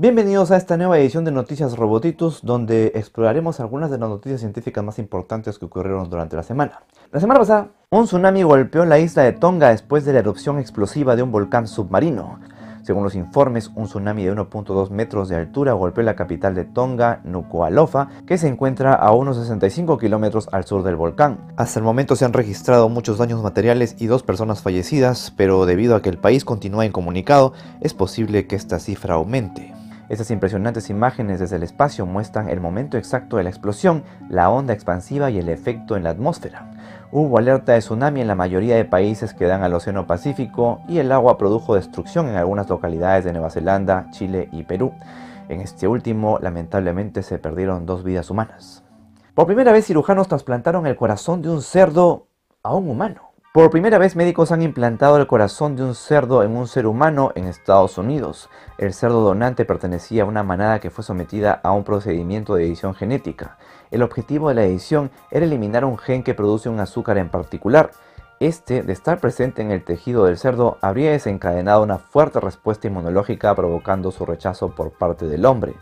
Bienvenidos a esta nueva edición de Noticias Robotitus, donde exploraremos algunas de las noticias científicas más importantes que ocurrieron durante la semana. La semana pasada, un tsunami golpeó la isla de Tonga después de la erupción explosiva de un volcán submarino. Según los informes, un tsunami de 1.2 metros de altura golpeó la capital de Tonga, Nuku'alofa, que se encuentra a unos 65 kilómetros al sur del volcán. Hasta el momento se han registrado muchos daños materiales y dos personas fallecidas, pero debido a que el país continúa incomunicado, es posible que esta cifra aumente. Estas impresionantes imágenes desde el espacio muestran el momento exacto de la explosión, la onda expansiva y el efecto en la atmósfera. Hubo alerta de tsunami en la mayoría de países que dan al Océano Pacífico y el agua produjo destrucción en algunas localidades de Nueva Zelanda, Chile y Perú. En este último, lamentablemente, se perdieron dos vidas humanas. Por primera vez, cirujanos trasplantaron el corazón de un cerdo a un humano. Por primera vez médicos han implantado el corazón de un cerdo en un ser humano en Estados Unidos. El cerdo donante pertenecía a una manada que fue sometida a un procedimiento de edición genética. El objetivo de la edición era eliminar un gen que produce un azúcar en particular. Este, de estar presente en el tejido del cerdo, habría desencadenado una fuerte respuesta inmunológica provocando su rechazo por parte del hombre.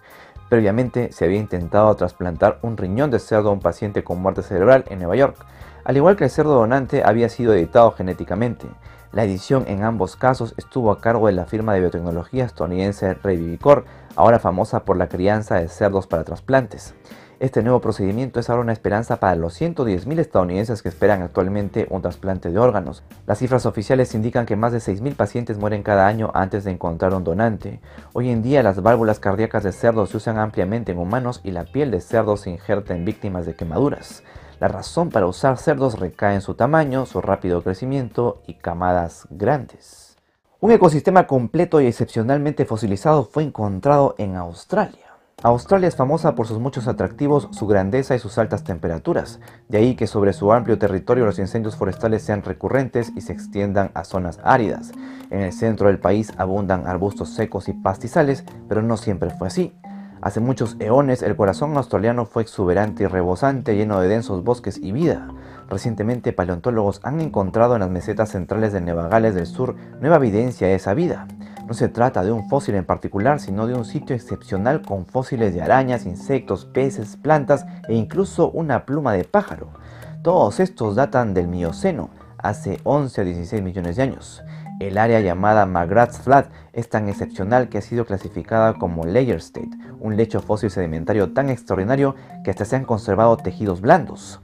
Previamente se había intentado trasplantar un riñón de cerdo a un paciente con muerte cerebral en Nueva York. Al igual que el cerdo donante había sido editado genéticamente. La edición en ambos casos estuvo a cargo de la firma de biotecnología estadounidense Revivicor, ahora famosa por la crianza de cerdos para trasplantes. Este nuevo procedimiento es ahora una esperanza para los 110.000 estadounidenses que esperan actualmente un trasplante de órganos. Las cifras oficiales indican que más de 6.000 pacientes mueren cada año antes de encontrar un donante. Hoy en día las válvulas cardíacas de cerdos se usan ampliamente en humanos y la piel de cerdos se injerta en víctimas de quemaduras. La razón para usar cerdos recae en su tamaño, su rápido crecimiento y camadas grandes. Un ecosistema completo y excepcionalmente fosilizado fue encontrado en Australia. Australia es famosa por sus muchos atractivos, su grandeza y sus altas temperaturas, de ahí que sobre su amplio territorio los incendios forestales sean recurrentes y se extiendan a zonas áridas. En el centro del país abundan arbustos secos y pastizales, pero no siempre fue así. Hace muchos eones el corazón australiano fue exuberante y rebosante, lleno de densos bosques y vida. Recientemente paleontólogos han encontrado en las mesetas centrales de Nueva Gales del Sur nueva evidencia de esa vida. No se trata de un fósil en particular, sino de un sitio excepcional con fósiles de arañas, insectos, peces, plantas e incluso una pluma de pájaro. Todos estos datan del Mioceno, hace 11 a 16 millones de años. El área llamada McGrath's Flat es tan excepcional que ha sido clasificada como Layer State, un lecho fósil sedimentario tan extraordinario que hasta se han conservado tejidos blandos.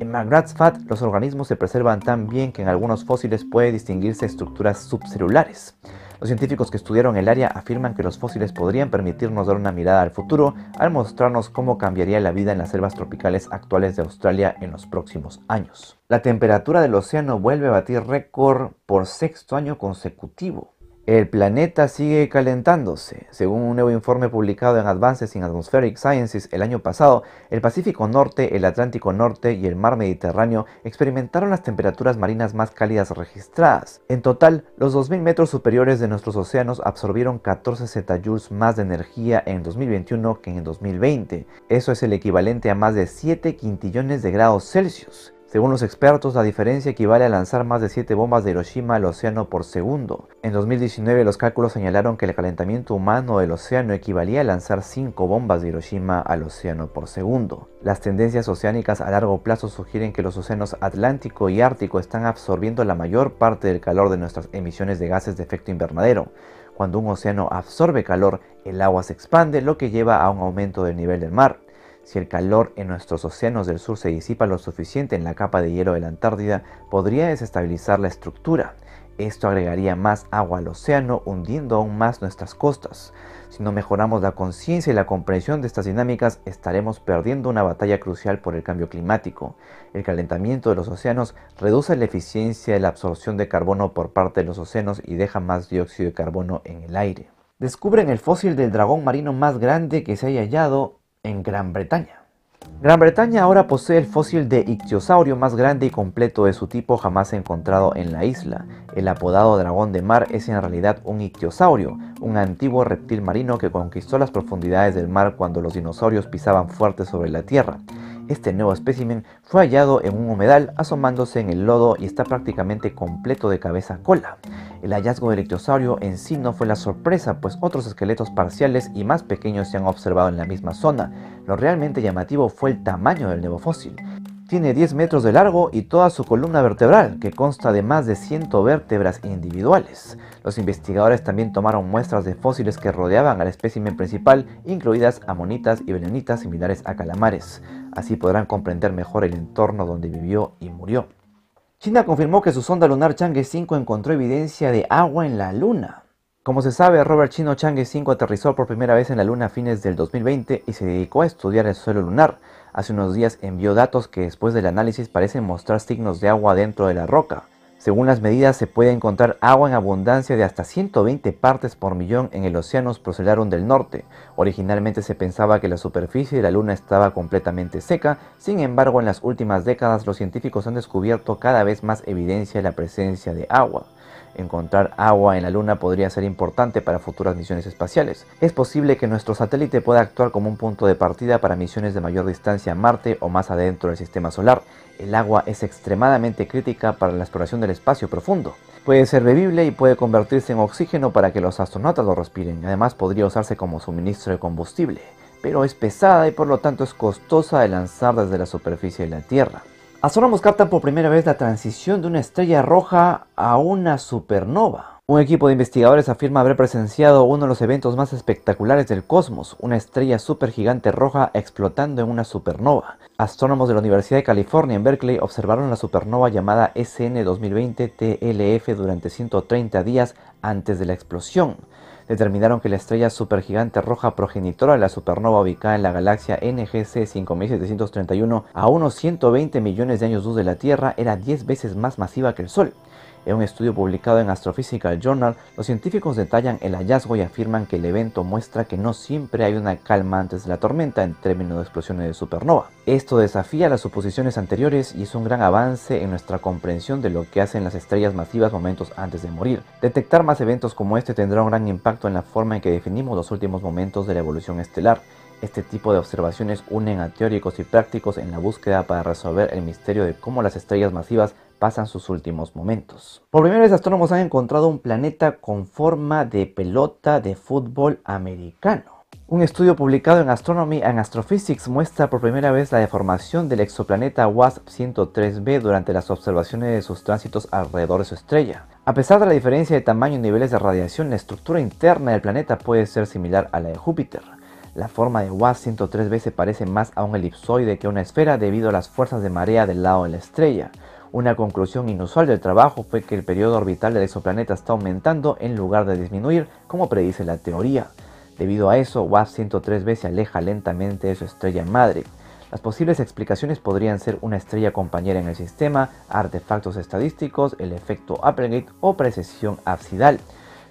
En McGrath's Flat los organismos se preservan tan bien que en algunos fósiles puede distinguirse estructuras subcelulares. Los científicos que estudiaron el área afirman que los fósiles podrían permitirnos dar una mirada al futuro al mostrarnos cómo cambiaría la vida en las selvas tropicales actuales de Australia en los próximos años. La temperatura del océano vuelve a batir récord por sexto año consecutivo. El planeta sigue calentándose. Según un nuevo informe publicado en Advances in Atmospheric Sciences el año pasado, el Pacífico Norte, el Atlántico Norte y el Mar Mediterráneo experimentaron las temperaturas marinas más cálidas registradas. En total, los 2.000 metros superiores de nuestros océanos absorbieron 14 zetajoules más de energía en 2021 que en 2020. Eso es el equivalente a más de 7 quintillones de grados Celsius. Según los expertos, la diferencia equivale a lanzar más de 7 bombas de Hiroshima al océano por segundo. En 2019 los cálculos señalaron que el calentamiento humano del océano equivalía a lanzar 5 bombas de Hiroshima al océano por segundo. Las tendencias oceánicas a largo plazo sugieren que los océanos Atlántico y Ártico están absorbiendo la mayor parte del calor de nuestras emisiones de gases de efecto invernadero. Cuando un océano absorbe calor, el agua se expande, lo que lleva a un aumento del nivel del mar. Si el calor en nuestros océanos del sur se disipa lo suficiente en la capa de hielo de la Antártida, podría desestabilizar la estructura. Esto agregaría más agua al océano, hundiendo aún más nuestras costas. Si no mejoramos la conciencia y la comprensión de estas dinámicas, estaremos perdiendo una batalla crucial por el cambio climático. El calentamiento de los océanos reduce la eficiencia de la absorción de carbono por parte de los océanos y deja más dióxido de carbono en el aire. Descubren el fósil del dragón marino más grande que se haya hallado en Gran Bretaña. Gran Bretaña ahora posee el fósil de ictiosaurio más grande y completo de su tipo jamás encontrado en la isla. El apodado dragón de mar es en realidad un ictiosaurio, un antiguo reptil marino que conquistó las profundidades del mar cuando los dinosaurios pisaban fuerte sobre la tierra. Este nuevo espécimen fue hallado en un humedal asomándose en el lodo y está prácticamente completo de cabeza a cola. El hallazgo del ictiosaurio en sí no fue la sorpresa, pues otros esqueletos parciales y más pequeños se han observado en la misma zona. Lo realmente llamativo fue el tamaño del nuevo fósil. Tiene 10 metros de largo y toda su columna vertebral, que consta de más de 100 vértebras individuales. Los investigadores también tomaron muestras de fósiles que rodeaban al espécimen principal, incluidas amonitas y belenitas similares a calamares. Así podrán comprender mejor el entorno donde vivió y murió. China confirmó que su sonda lunar Chang'e 5 encontró evidencia de agua en la Luna. Como se sabe, Robert Chino Chang'e 5 aterrizó por primera vez en la Luna a fines del 2020 y se dedicó a estudiar el suelo lunar. Hace unos días envió datos que después del análisis parecen mostrar signos de agua dentro de la roca. Según las medidas, se puede encontrar agua en abundancia de hasta 120 partes por millón en el océano Procellarum del norte. Originalmente se pensaba que la superficie de la Luna estaba completamente seca, sin embargo en las últimas décadas los científicos han descubierto cada vez más evidencia de la presencia de agua. Encontrar agua en la Luna podría ser importante para futuras misiones espaciales. Es posible que nuestro satélite pueda actuar como un punto de partida para misiones de mayor distancia a Marte o más adentro del sistema solar. El agua es extremadamente crítica para la exploración del espacio profundo. Puede ser bebible y puede convertirse en oxígeno para que los astronautas lo respiren. Además podría usarse como suministro de combustible, pero es pesada y por lo tanto es costosa de lanzar desde la superficie de la Tierra. Astrónomos captan por primera vez la transición de una estrella roja a una supernova. Un equipo de investigadores afirma haber presenciado uno de los eventos más espectaculares del cosmos, una estrella supergigante roja explotando en una supernova. Astrónomos de la Universidad de California en Berkeley observaron la supernova llamada SN 2020 TLF durante 130 días antes de la explosión determinaron que la estrella supergigante roja progenitora de la supernova ubicada en la galaxia NGC 5731 a unos 120 millones de años luz de la Tierra era 10 veces más masiva que el Sol. En un estudio publicado en Astrophysical Journal, los científicos detallan el hallazgo y afirman que el evento muestra que no siempre hay una calma antes de la tormenta en términos de explosiones de supernova. Esto desafía las suposiciones anteriores y es un gran avance en nuestra comprensión de lo que hacen las estrellas masivas momentos antes de morir. Detectar más eventos como este tendrá un gran impacto en la forma en que definimos los últimos momentos de la evolución estelar. Este tipo de observaciones unen a teóricos y prácticos en la búsqueda para resolver el misterio de cómo las estrellas masivas pasan sus últimos momentos. Por primera vez astrónomos han encontrado un planeta con forma de pelota de fútbol americano. Un estudio publicado en Astronomy and Astrophysics muestra por primera vez la deformación del exoplaneta WASP-103b durante las observaciones de sus tránsitos alrededor de su estrella. A pesar de la diferencia de tamaño y niveles de radiación, la estructura interna del planeta puede ser similar a la de Júpiter. La forma de WASP-103b se parece más a un elipsoide que a una esfera debido a las fuerzas de marea del lado de la estrella. Una conclusión inusual del trabajo fue que el periodo orbital del exoplaneta está aumentando en lugar de disminuir, como predice la teoría. Debido a eso, WASP-103b se aleja lentamente de su estrella madre. Las posibles explicaciones podrían ser una estrella compañera en el sistema, artefactos estadísticos, el efecto Applegate o precesión absidal.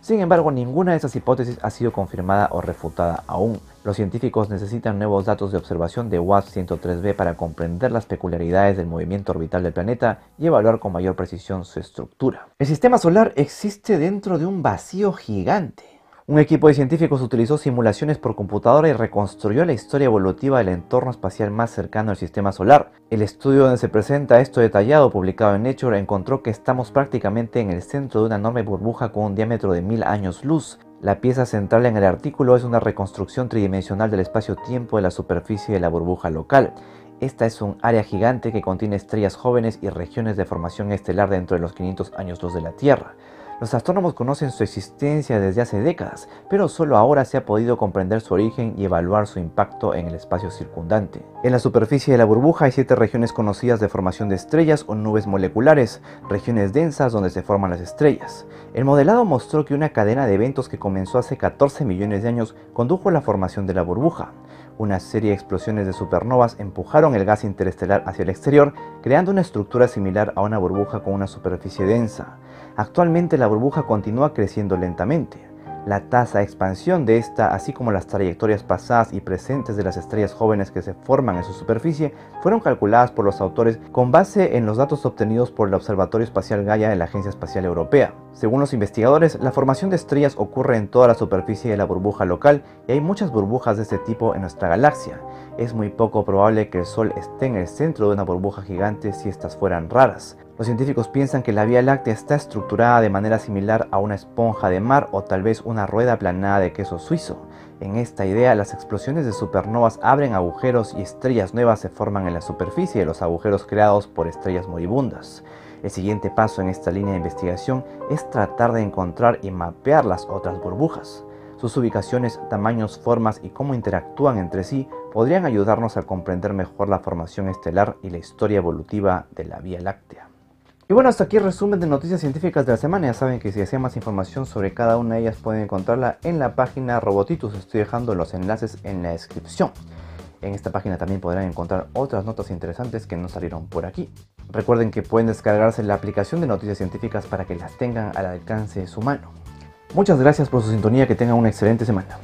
Sin embargo, ninguna de esas hipótesis ha sido confirmada o refutada aún. Los científicos necesitan nuevos datos de observación de WASP-103b para comprender las peculiaridades del movimiento orbital del planeta y evaluar con mayor precisión su estructura. El sistema solar existe dentro de un vacío gigante. Un equipo de científicos utilizó simulaciones por computadora y reconstruyó la historia evolutiva del entorno espacial más cercano al sistema solar. El estudio donde se presenta esto detallado, publicado en Nature, encontró que estamos prácticamente en el centro de una enorme burbuja con un diámetro de mil años luz. La pieza central en el artículo es una reconstrucción tridimensional del espacio-tiempo de la superficie de la burbuja local. Esta es un área gigante que contiene estrellas jóvenes y regiones de formación estelar dentro de los 500 años luz de la Tierra. Los astrónomos conocen su existencia desde hace décadas, pero solo ahora se ha podido comprender su origen y evaluar su impacto en el espacio circundante. En la superficie de la burbuja hay siete regiones conocidas de formación de estrellas o nubes moleculares, regiones densas donde se forman las estrellas. El modelado mostró que una cadena de eventos que comenzó hace 14 millones de años condujo a la formación de la burbuja. Una serie de explosiones de supernovas empujaron el gas interestelar hacia el exterior, creando una estructura similar a una burbuja con una superficie densa. Actualmente la burbuja continúa creciendo lentamente. La tasa de expansión de esta, así como las trayectorias pasadas y presentes de las estrellas jóvenes que se forman en su superficie, fueron calculadas por los autores con base en los datos obtenidos por el Observatorio Espacial Gaia de la Agencia Espacial Europea. Según los investigadores, la formación de estrellas ocurre en toda la superficie de la burbuja local y hay muchas burbujas de este tipo en nuestra galaxia. Es muy poco probable que el Sol esté en el centro de una burbuja gigante si estas fueran raras. Los científicos piensan que la Vía Láctea está estructurada de manera similar a una esponja de mar o tal vez una rueda aplanada de queso suizo. En esta idea, las explosiones de supernovas abren agujeros y estrellas nuevas se forman en la superficie de los agujeros creados por estrellas moribundas. El siguiente paso en esta línea de investigación es tratar de encontrar y mapear las otras burbujas. Sus ubicaciones, tamaños, formas y cómo interactúan entre sí podrían ayudarnos a comprender mejor la formación estelar y la historia evolutiva de la Vía Láctea. Y bueno, hasta aquí el resumen de noticias científicas de la semana. Ya saben que si desean más información sobre cada una de ellas pueden encontrarla en la página Robotitus. Estoy dejando los enlaces en la descripción. En esta página también podrán encontrar otras notas interesantes que no salieron por aquí. Recuerden que pueden descargarse la aplicación de noticias científicas para que las tengan al alcance de su mano. Muchas gracias por su sintonía, que tengan una excelente semana.